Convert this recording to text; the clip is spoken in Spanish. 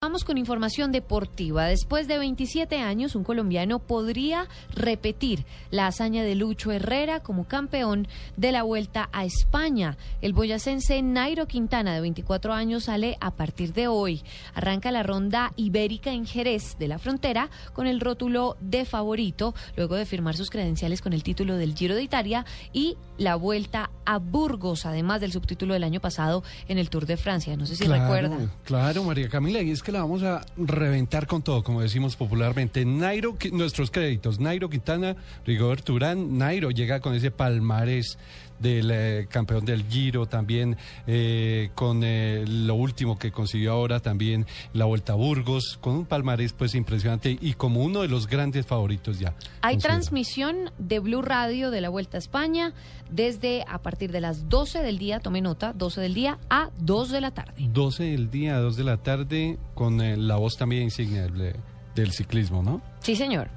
Vamos con información deportiva. Después de 27 años, un colombiano podría repetir la hazaña de Lucho Herrera como campeón de la Vuelta a España. El boyacense Nairo Quintana, de 24 años, sale a partir de hoy. Arranca la ronda ibérica en Jerez de la Frontera con el rótulo de favorito, luego de firmar sus credenciales con el título del Giro de Italia y la Vuelta a Burgos, además del subtítulo del año pasado en el Tour de Francia. No sé si recuerda. Claro, María Camila, y es que la vamos a reventar con todo, como decimos popularmente. Nairo, nuestros créditos, Nairo Quintana, Rigoberto Urán, Nairo llega con ese palmarés del eh, campeón del Giro, también eh, con eh, lo último que consiguió ahora, también la Vuelta a Burgos, con un palmarés pues impresionante y como uno de los grandes favoritos ya. Hay considero. transmisión de Blue Radio de la Vuelta a España desde a partir de las 12 del día, tome nota, 12 del día a 2 de la tarde. 12 del día, 2 de la tarde, con eh, la voz también insignia del, del ciclismo, ¿no? Sí, señor.